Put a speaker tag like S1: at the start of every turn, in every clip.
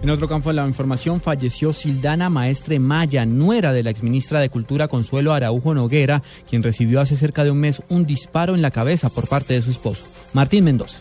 S1: En otro campo de la información, falleció Sildana Maestre Maya, nuera de la exministra de Cultura Consuelo Araujo Noguera, quien recibió hace cerca de un mes un disparo en la cabeza por parte de su esposo, Martín Mendoza.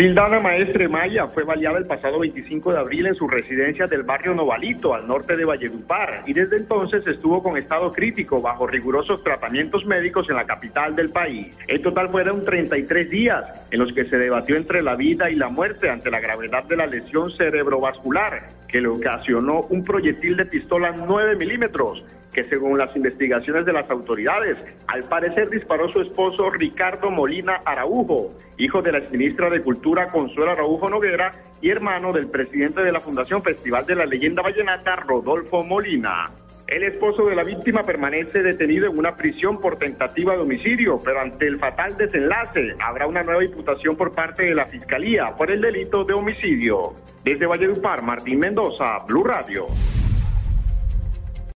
S2: Sildana Maestre Maya fue baleada el pasado 25 de abril en su residencia del barrio Novalito, al norte de Valledupar, y desde entonces estuvo con estado crítico bajo rigurosos tratamientos médicos en la capital del país. En total fueron 33 días en los que se debatió entre la vida y la muerte ante la gravedad de la lesión cerebrovascular que le ocasionó un proyectil de pistola 9 milímetros que según las investigaciones de las autoridades, al parecer disparó su esposo Ricardo Molina Araujo, hijo de la exministra de Cultura Consuelo Araujo Noguera y hermano del presidente de la Fundación Festival de la Leyenda Vallenata, Rodolfo Molina. El esposo de la víctima permanece detenido en una prisión por tentativa de homicidio, pero ante el fatal desenlace habrá una nueva imputación por parte de la Fiscalía por el delito de homicidio. Desde Valledupar, Martín Mendoza, Blue Radio.